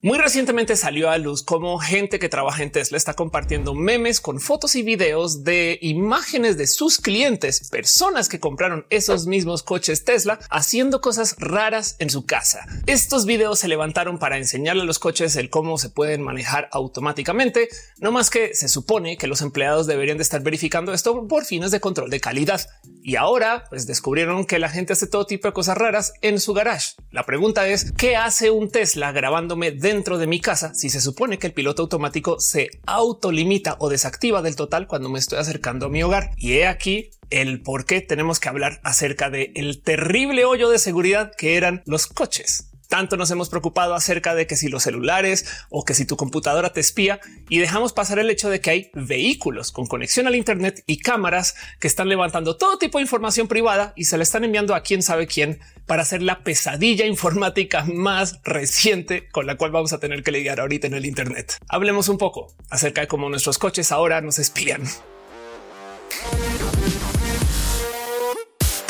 Muy recientemente salió a luz cómo gente que trabaja en Tesla está compartiendo memes con fotos y videos de imágenes de sus clientes, personas que compraron esos mismos coches Tesla haciendo cosas raras en su casa. Estos videos se levantaron para enseñarle a los coches el cómo se pueden manejar automáticamente, no más que se supone que los empleados deberían de estar verificando esto por fines de control de calidad. Y ahora pues descubrieron que la gente hace todo tipo de cosas raras en su garage. La pregunta es qué hace un Tesla grabándome de dentro de mi casa si se supone que el piloto automático se autolimita o desactiva del total cuando me estoy acercando a mi hogar. Y he aquí el por qué tenemos que hablar acerca de el terrible hoyo de seguridad que eran los coches. Tanto nos hemos preocupado acerca de que si los celulares o que si tu computadora te espía y dejamos pasar el hecho de que hay vehículos con conexión al Internet y cámaras que están levantando todo tipo de información privada y se le están enviando a quién sabe quién para hacer la pesadilla informática más reciente con la cual vamos a tener que lidiar ahorita en el Internet. Hablemos un poco acerca de cómo nuestros coches ahora nos espían.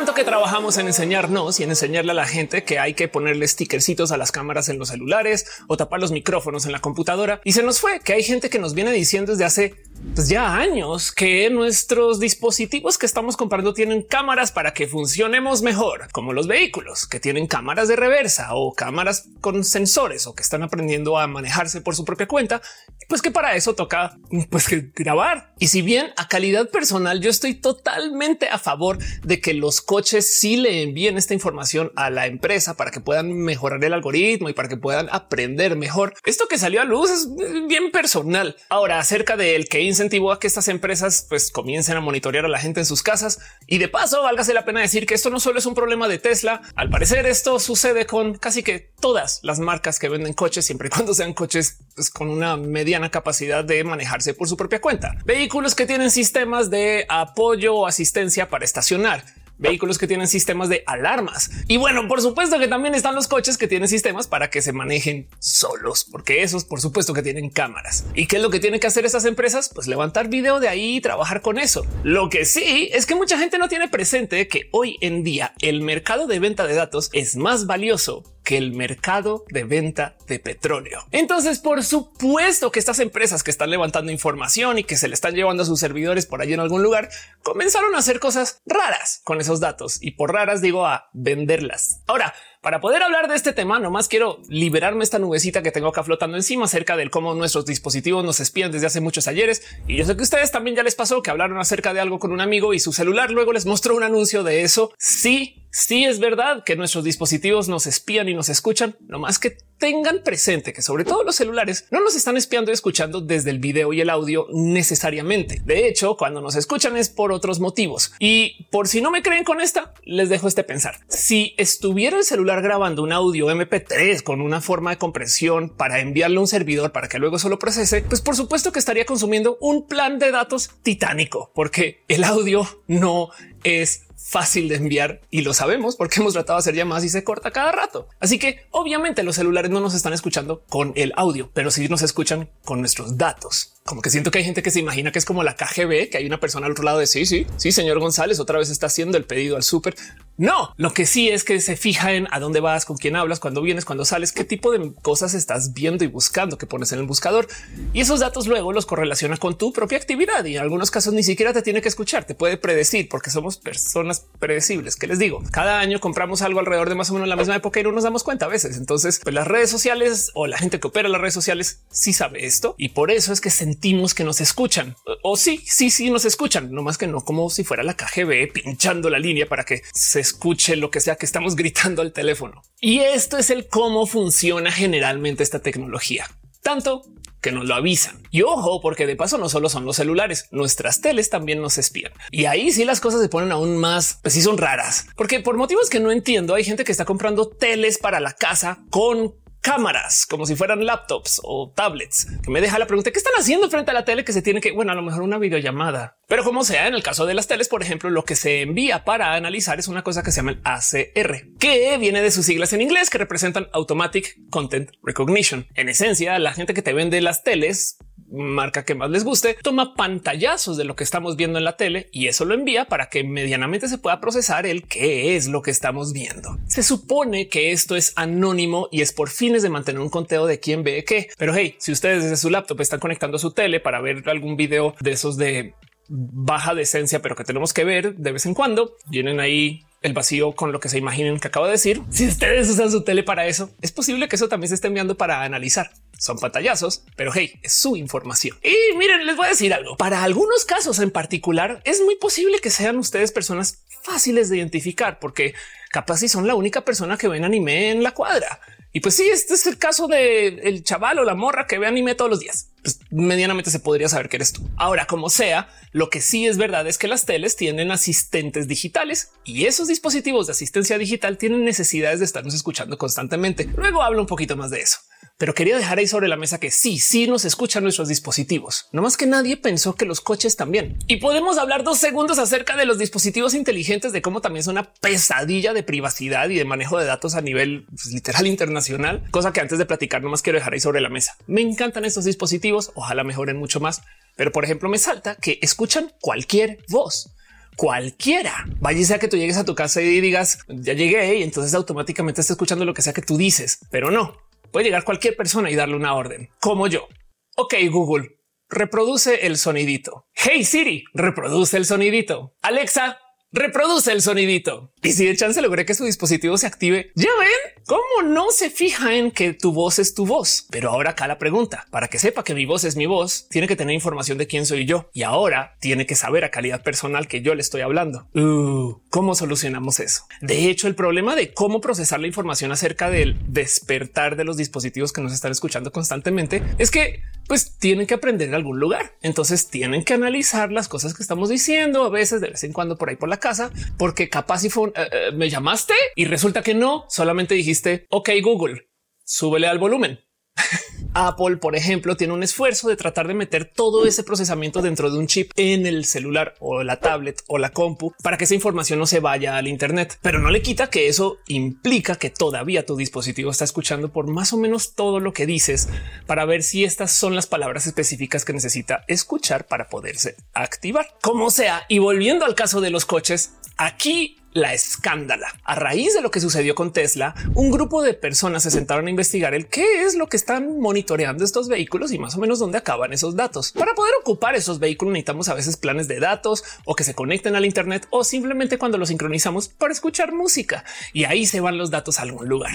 Tanto que trabajamos en enseñarnos y en enseñarle a la gente que hay que ponerle stickercitos a las cámaras en los celulares o tapar los micrófonos en la computadora. Y se nos fue que hay gente que nos viene diciendo desde hace pues ya años que nuestros dispositivos que estamos comprando tienen cámaras para que funcionemos mejor, como los vehículos que tienen cámaras de reversa o cámaras con sensores o que están aprendiendo a manejarse por su propia cuenta, pues que para eso toca pues que grabar. Y si bien a calidad personal yo estoy totalmente a favor de que los coches sí le envíen esta información a la empresa para que puedan mejorar el algoritmo y para que puedan aprender mejor. Esto que salió a luz es bien personal. Ahora acerca del que incentivó a que estas empresas pues comiencen a monitorear a la gente en sus casas. Y de paso, válgase la pena decir que esto no solo es un problema de Tesla. Al parecer esto sucede con casi que todas las marcas que venden coches, siempre y cuando sean coches pues, con una mediana capacidad de manejarse por su propia cuenta. Vehículos que tienen sistemas de apoyo o asistencia para estacionar vehículos que tienen sistemas de alarmas. Y bueno, por supuesto que también están los coches que tienen sistemas para que se manejen solos, porque esos por supuesto que tienen cámaras. ¿Y qué es lo que tienen que hacer esas empresas? Pues levantar video de ahí y trabajar con eso. Lo que sí es que mucha gente no tiene presente que hoy en día el mercado de venta de datos es más valioso que el mercado de venta de petróleo. Entonces, por supuesto que estas empresas que están levantando información y que se le están llevando a sus servidores por allí en algún lugar, comenzaron a hacer cosas raras con esos datos y por raras digo a venderlas. Ahora, para poder hablar de este tema, nomás quiero liberarme esta nubecita que tengo acá flotando encima acerca del cómo nuestros dispositivos nos espían desde hace muchos ayeres. Y yo sé que ustedes también ya les pasó que hablaron acerca de algo con un amigo y su celular luego les mostró un anuncio de eso. Sí, Sí es verdad que nuestros dispositivos nos espían y nos escuchan, no más que tengan presente que sobre todo los celulares no nos están espiando y escuchando desde el video y el audio necesariamente. De hecho, cuando nos escuchan es por otros motivos. Y por si no me creen con esta, les dejo este pensar. Si estuviera el celular grabando un audio MP3 con una forma de compresión para enviarle a un servidor para que luego solo procese, pues por supuesto que estaría consumiendo un plan de datos titánico, porque el audio no es fácil de enviar y lo sabemos porque hemos tratado de hacer llamadas y se corta cada rato. Así que obviamente los celulares no nos están escuchando con el audio, pero sí nos escuchan con nuestros datos como que siento que hay gente que se imagina que es como la KGB, que hay una persona al otro lado de sí, sí, sí, señor González, otra vez está haciendo el pedido al súper. No, lo que sí es que se fija en a dónde vas, con quién hablas, cuándo vienes, cuándo sales, qué tipo de cosas estás viendo y buscando que pones en el buscador. Y esos datos luego los correlaciona con tu propia actividad y en algunos casos ni siquiera te tiene que escuchar, te puede predecir porque somos personas predecibles. ¿Qué les digo? Cada año compramos algo alrededor de más o menos la misma época y no nos damos cuenta a veces. Entonces, pues las redes sociales o la gente que opera las redes sociales sí sabe esto y por eso es que sentimos que nos escuchan. O sí, sí, sí nos escuchan, no más que no como si fuera la KGB pinchando la línea para que se escuche lo que sea que estamos gritando al teléfono. Y esto es el cómo funciona generalmente esta tecnología. Tanto que nos lo avisan. Y ojo, porque de paso no solo son los celulares, nuestras teles también nos espían. Y ahí sí las cosas se ponen aún más, pues sí son raras. Porque por motivos que no entiendo, hay gente que está comprando teles para la casa con cámaras como si fueran laptops o tablets que me deja la pregunta qué están haciendo frente a la tele que se tiene que bueno a lo mejor una videollamada pero como sea en el caso de las teles por ejemplo lo que se envía para analizar es una cosa que se llama el ACR que viene de sus siglas en inglés que representan Automatic Content Recognition. En esencia la gente que te vende las teles marca que más les guste, toma pantallazos de lo que estamos viendo en la tele y eso lo envía para que medianamente se pueda procesar el qué es lo que estamos viendo. Se supone que esto es anónimo y es por fines de mantener un conteo de quién ve qué. Pero hey, si ustedes desde su laptop están conectando a su tele para ver algún video de esos de baja decencia, pero que tenemos que ver de vez en cuando, vienen ahí el vacío con lo que se imaginen que acabo de decir. Si ustedes usan su tele para eso, es posible que eso también se esté enviando para analizar. Son pantallazos, pero hey, es su información. Y miren, les voy a decir algo. Para algunos casos en particular, es muy posible que sean ustedes personas fáciles de identificar, porque capaz si son la única persona que ven anime en la cuadra. Y pues sí, este es el caso de el chaval o la morra que ve anime todos los días. Pues medianamente se podría saber que eres tú. Ahora, como sea, lo que sí es verdad es que las teles tienen asistentes digitales y esos dispositivos de asistencia digital tienen necesidades de estarnos escuchando constantemente. Luego hablo un poquito más de eso pero quería dejar ahí sobre la mesa que sí, sí nos escuchan nuestros dispositivos. No más que nadie pensó que los coches también. Y podemos hablar dos segundos acerca de los dispositivos inteligentes, de cómo también son una pesadilla de privacidad y de manejo de datos a nivel pues, literal internacional, cosa que antes de platicar no más quiero dejar ahí sobre la mesa. Me encantan estos dispositivos, ojalá mejoren mucho más, pero por ejemplo me salta que escuchan cualquier voz cualquiera. Vaya sea que tú llegues a tu casa y digas ya llegué y entonces automáticamente está escuchando lo que sea que tú dices, pero no puede llegar cualquier persona y darle una orden, como yo. Ok, Google, reproduce el sonidito. Hey Siri, reproduce el sonidito. Alexa, reproduce el sonidito. Y si de chance logré que su dispositivo se active, ya ven cómo no se fija en que tu voz es tu voz. Pero ahora acá la pregunta, para que sepa que mi voz es mi voz, tiene que tener información de quién soy yo. Y ahora tiene que saber a calidad personal que yo le estoy hablando. Uh, ¿Cómo solucionamos eso? De hecho, el problema de cómo procesar la información acerca del despertar de los dispositivos que nos están escuchando constantemente es que pues tienen que aprender en algún lugar. Entonces tienen que analizar las cosas que estamos diciendo a veces de vez en cuando por ahí por la casa, porque capaz si fue eh, eh, me llamaste y resulta que no, solamente dijiste ok Google, súbele al volumen. Apple, por ejemplo, tiene un esfuerzo de tratar de meter todo ese procesamiento dentro de un chip en el celular o la tablet o la compu para que esa información no se vaya al Internet. Pero no le quita que eso implica que todavía tu dispositivo está escuchando por más o menos todo lo que dices para ver si estas son las palabras específicas que necesita escuchar para poderse activar. Como sea, y volviendo al caso de los coches, aquí la escándala. A raíz de lo que sucedió con Tesla, un grupo de personas se sentaron a investigar el qué es lo que están monitoreando estos vehículos y más o menos dónde acaban esos datos. Para poder ocupar esos vehículos necesitamos a veces planes de datos o que se conecten al Internet o simplemente cuando los sincronizamos para escuchar música y ahí se van los datos a algún lugar.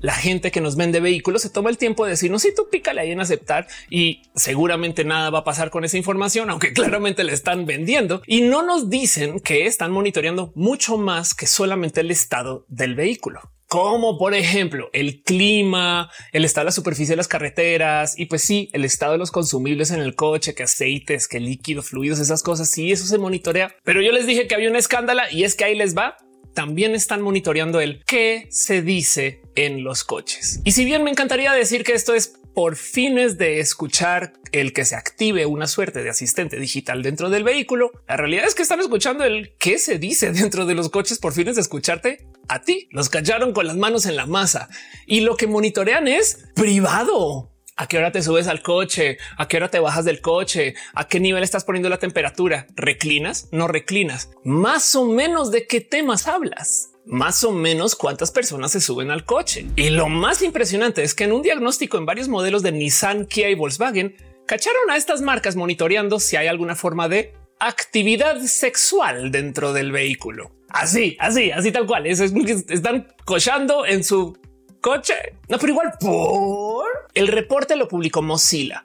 La gente que nos vende vehículos se toma el tiempo de decirnos si tú pícale ahí en aceptar y seguramente nada va a pasar con esa información, aunque claramente le están vendiendo y no nos dicen que están monitoreando mucho más que solamente el estado del vehículo como por ejemplo el clima, el estado de la superficie de las carreteras y pues sí, el estado de los consumibles en el coche, que aceites, que líquidos, fluidos, esas cosas. Sí, eso se monitorea. Pero yo les dije que había una escándala y es que ahí les va. También están monitoreando el qué se dice en los coches. Y si bien me encantaría decir que esto es por fines de escuchar el que se active una suerte de asistente digital dentro del vehículo. La realidad es que están escuchando el qué se dice dentro de los coches por fines de escucharte a ti. Los callaron con las manos en la masa y lo que monitorean es privado. ¿A qué hora te subes al coche? ¿A qué hora te bajas del coche? ¿A qué nivel estás poniendo la temperatura? ¿Reclinas? ¿No reclinas? Más o menos de qué temas hablas más o menos cuántas personas se suben al coche. Y lo más impresionante es que en un diagnóstico en varios modelos de Nissan, Kia y Volkswagen, cacharon a estas marcas monitoreando si hay alguna forma de actividad sexual dentro del vehículo. Así, así, así tal cual. Es, están cochando en su coche. No, pero igual por el reporte lo publicó Mozilla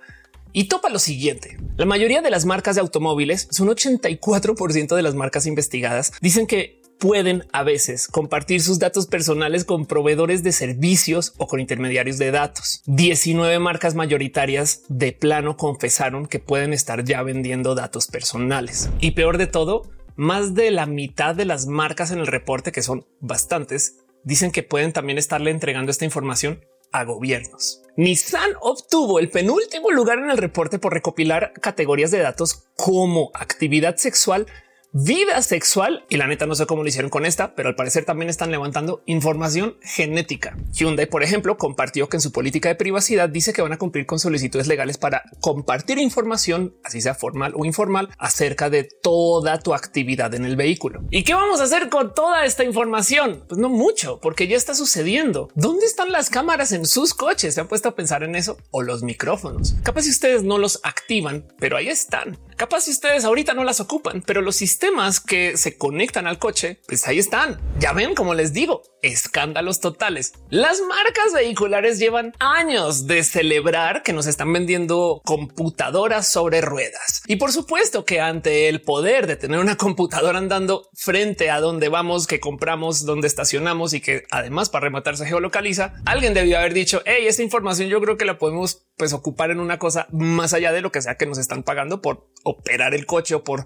y topa lo siguiente. La mayoría de las marcas de automóviles, son 84% de las marcas investigadas, dicen que pueden a veces compartir sus datos personales con proveedores de servicios o con intermediarios de datos. 19 marcas mayoritarias de plano confesaron que pueden estar ya vendiendo datos personales. Y peor de todo, más de la mitad de las marcas en el reporte, que son bastantes, dicen que pueden también estarle entregando esta información a gobiernos. Nissan obtuvo el penúltimo lugar en el reporte por recopilar categorías de datos como actividad sexual vida sexual y la neta no sé cómo lo hicieron con esta, pero al parecer también están levantando información genética. Hyundai, por ejemplo, compartió que en su política de privacidad dice que van a cumplir con solicitudes legales para compartir información, así sea formal o informal, acerca de toda tu actividad en el vehículo. ¿Y qué vamos a hacer con toda esta información? Pues no mucho, porque ya está sucediendo. ¿Dónde están las cámaras en sus coches? ¿Se han puesto a pensar en eso? O los micrófonos. Capaz si ustedes no los activan, pero ahí están. Capaz si ustedes ahorita no las ocupan, pero los sistemas que se conectan al coche, pues ahí están. Ya ven, como les digo, escándalos totales. Las marcas vehiculares llevan años de celebrar que nos están vendiendo computadoras sobre ruedas. Y por supuesto que ante el poder de tener una computadora andando frente a donde vamos, que compramos, donde estacionamos y que además para rematar se geolocaliza, alguien debió haber dicho, hey, esta información yo creo que la podemos pues ocupar en una cosa más allá de lo que sea que nos están pagando por operar el coche o por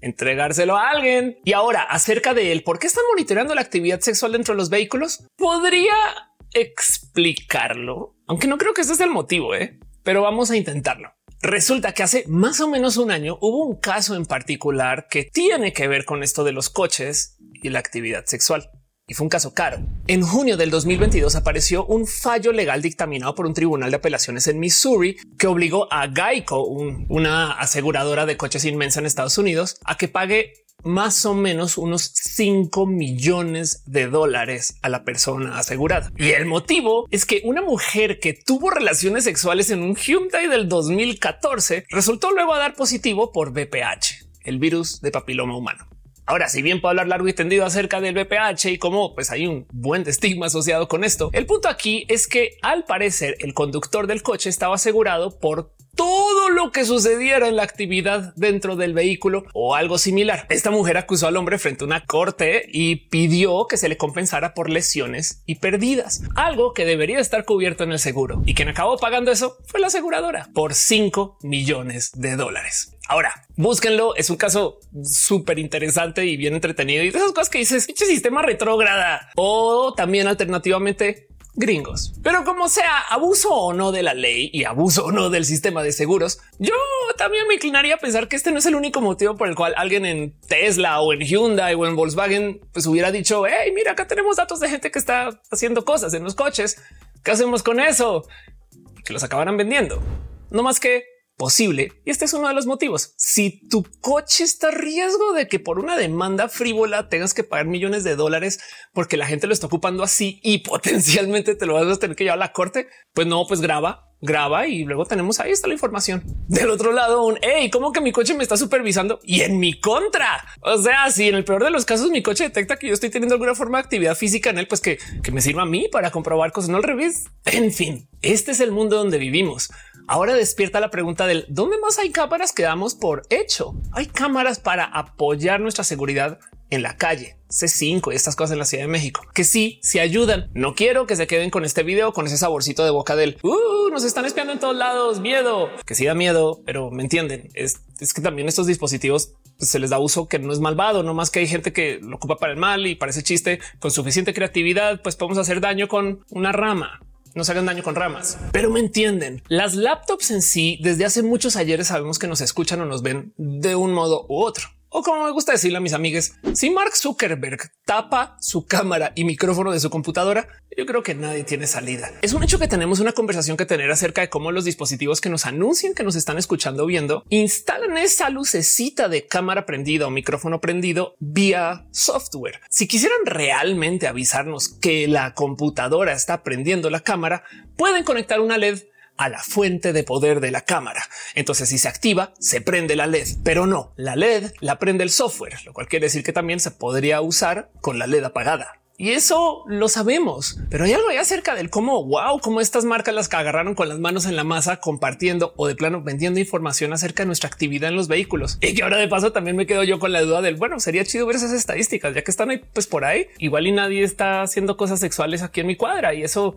entregárselo a alguien. Y ahora acerca de él, ¿por qué están monitoreando la actividad sexual dentro de los vehículos? Podría explicarlo, aunque no creo que ese sea el motivo, ¿eh? pero vamos a intentarlo. Resulta que hace más o menos un año hubo un caso en particular que tiene que ver con esto de los coches y la actividad sexual y fue un caso caro. En junio del 2022 apareció un fallo legal dictaminado por un tribunal de apelaciones en Missouri que obligó a Geico, una aseguradora de coches inmensa en Estados Unidos, a que pague más o menos unos 5 millones de dólares a la persona asegurada. Y el motivo es que una mujer que tuvo relaciones sexuales en un Hyundai del 2014 resultó luego a dar positivo por VPH, el virus de papiloma humano. Ahora, si bien puedo hablar largo y tendido acerca del BPH y cómo pues hay un buen estigma asociado con esto, el punto aquí es que al parecer el conductor del coche estaba asegurado por todo lo que sucediera en la actividad dentro del vehículo o algo similar. Esta mujer acusó al hombre frente a una corte y pidió que se le compensara por lesiones y pérdidas, algo que debería estar cubierto en el seguro. Y quien acabó pagando eso fue la aseguradora por 5 millones de dólares. Ahora, búsquenlo. Es un caso súper interesante y bien entretenido y de esas cosas que dices, sistema retrógrada o también alternativamente gringos. Pero como sea, abuso o no de la ley y abuso o no del sistema de seguros, yo también me inclinaría a pensar que este no es el único motivo por el cual alguien en Tesla o en Hyundai o en Volkswagen pues hubiera dicho, hey, mira, acá tenemos datos de gente que está haciendo cosas en los coches. ¿Qué hacemos con eso? que los acabarán vendiendo. No más que posible. Y este es uno de los motivos. Si tu coche está a riesgo de que por una demanda frívola tengas que pagar millones de dólares porque la gente lo está ocupando así y potencialmente te lo vas a tener que llevar a la corte, pues no, pues graba, graba y luego tenemos ahí está la información. Del otro lado, un hey, como que mi coche me está supervisando y en mi contra. O sea, si en el peor de los casos mi coche detecta que yo estoy teniendo alguna forma de actividad física en él, pues que, que me sirva a mí para comprobar cosas, no al revés. En fin, este es el mundo donde vivimos. Ahora despierta la pregunta del dónde más hay cámaras que damos por hecho. Hay cámaras para apoyar nuestra seguridad en la calle, C5 y estas cosas en la Ciudad de México, que sí, sí ayudan. No quiero que se queden con este video, con ese saborcito de boca del uh, nos están espiando en todos lados, miedo, que sí da miedo, pero me entienden. Es, es que también estos dispositivos pues, se les da uso que no es malvado, no más que hay gente que lo ocupa para el mal y parece chiste con suficiente creatividad, pues podemos hacer daño con una rama no se hagan daño con ramas, pero me entienden. Las laptops en sí, desde hace muchos ayeres sabemos que nos escuchan o nos ven de un modo u otro. O como me gusta decirle a mis amigues, si Mark Zuckerberg tapa su cámara y micrófono de su computadora, yo creo que nadie tiene salida. Es un hecho que tenemos una conversación que tener acerca de cómo los dispositivos que nos anuncian que nos están escuchando o viendo instalan esa lucecita de cámara prendida o micrófono prendido vía software. Si quisieran realmente avisarnos que la computadora está prendiendo la cámara, pueden conectar una LED a la fuente de poder de la cámara. Entonces, si se activa, se prende la LED, pero no la LED la prende el software, lo cual quiere decir que también se podría usar con la LED apagada. Y eso lo sabemos, pero hay algo acerca del cómo, wow, cómo estas marcas las que agarraron con las manos en la masa, compartiendo o de plano vendiendo información acerca de nuestra actividad en los vehículos. Y que ahora de paso también me quedo yo con la duda del, bueno, sería chido ver esas estadísticas, ya que están ahí, pues por ahí, igual y nadie está haciendo cosas sexuales aquí en mi cuadra y eso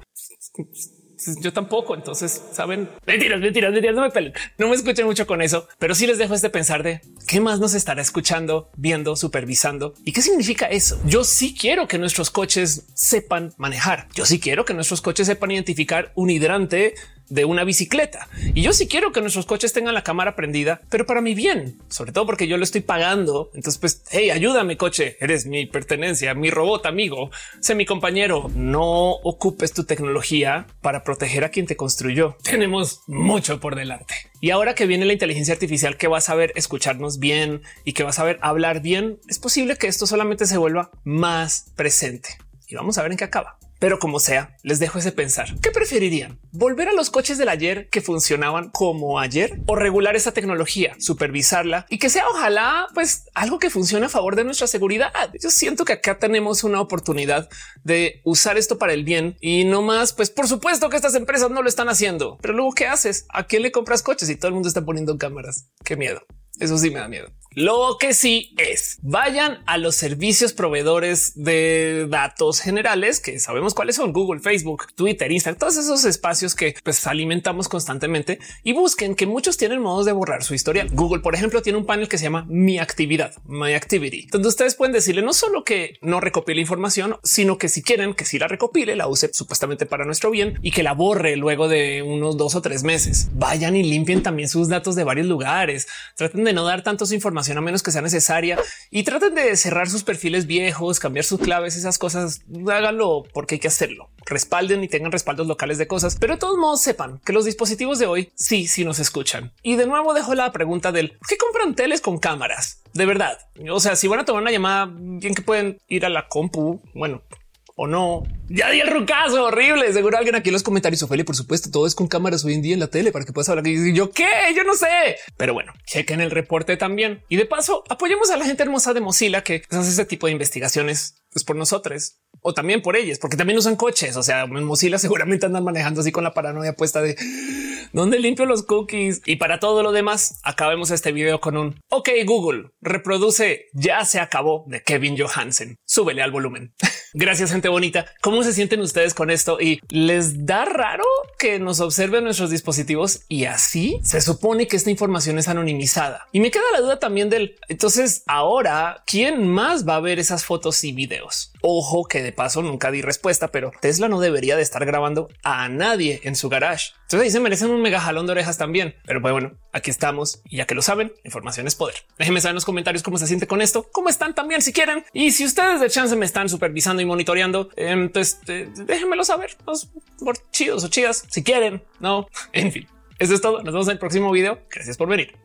yo tampoco. Entonces, saben, mentiras, mentiras, mentiras, no me pelen, no me escuchen mucho con eso, pero sí les dejo este pensar de qué más nos estará escuchando, viendo, supervisando y qué significa eso. Yo sí quiero que nuestros coches sepan manejar. Yo sí quiero que nuestros coches sepan identificar un hidrante de una bicicleta. Y yo sí quiero que nuestros coches tengan la cámara prendida, pero para mi bien, sobre todo porque yo lo estoy pagando. Entonces, pues, hey, ayúdame, coche. Eres mi pertenencia, mi robot amigo, sé mi compañero. No ocupes tu tecnología para proteger a quien te construyó. Tenemos mucho por delante. Y ahora que viene la inteligencia artificial que va a saber escucharnos bien y que va a saber hablar bien, es posible que esto solamente se vuelva más presente. Y vamos a ver en qué acaba. Pero como sea, les dejo ese pensar. ¿Qué preferirían? ¿Volver a los coches del ayer que funcionaban como ayer o regular esa tecnología, supervisarla y que sea ojalá pues algo que funcione a favor de nuestra seguridad? Yo siento que acá tenemos una oportunidad de usar esto para el bien y no más, pues por supuesto que estas empresas no lo están haciendo, pero luego qué haces? ¿A quién le compras coches y todo el mundo está poniendo cámaras? Qué miedo. Eso sí me da miedo. Lo que sí es vayan a los servicios proveedores de datos generales que sabemos cuáles son Google, Facebook, Twitter, Instagram, todos esos espacios que pues, alimentamos constantemente y busquen que muchos tienen modos de borrar su historia. Google, por ejemplo, tiene un panel que se llama Mi Actividad, My Activity, donde ustedes pueden decirle no solo que no recopile información, sino que si quieren que si la recopile, la use supuestamente para nuestro bien y que la borre luego de unos dos o tres meses. Vayan y limpien también sus datos de varios lugares. Traten de no dar tantos información a menos que sea necesaria y traten de cerrar sus perfiles viejos, cambiar sus claves, esas cosas. Háganlo porque hay que hacerlo. Respalden y tengan respaldos locales de cosas, pero de todos modos sepan que los dispositivos de hoy sí, sí nos escuchan. Y de nuevo dejo la pregunta del qué compran teles con cámaras. De verdad. O sea, si van a tomar una llamada, bien que pueden ir a la compu. Bueno, o no. Ya di el rucazo horrible. Seguro alguien aquí en los comentarios. Ophelia, por supuesto, todo es con cámaras hoy en día en la tele para que puedas hablar. Y yo qué, yo no sé, pero bueno, chequen el reporte también. Y de paso, apoyemos a la gente hermosa de Mozilla que hace ese tipo de investigaciones pues por nosotros o también por ellos, porque también usan coches. O sea, Mozilla seguramente andan manejando así con la paranoia puesta de dónde limpio los cookies. Y para todo lo demás, acabemos este video con un OK Google reproduce ya se acabó de Kevin Johansen. Súbele al volumen. Gracias, gente bonita. ¿Cómo se sienten ustedes con esto? Y les da raro que nos observen nuestros dispositivos y así se supone que esta información es anonimizada. Y me queda la duda también del entonces ahora quién más va a ver esas fotos y videos. Ojo que de paso nunca di respuesta, pero Tesla no debería de estar grabando a nadie en su garage. Entonces ahí se merecen un mega jalón de orejas también. Pero pues bueno, aquí estamos y ya que lo saben, información es poder. Déjenme saber en los comentarios cómo se siente con esto, cómo están también si quieren. Y si ustedes de chance me están supervisando y monitoreando, entonces eh, déjenmelo saber. por chidos o chidas si quieren. No, en fin. Eso es todo. Nos vemos en el próximo video. Gracias por venir.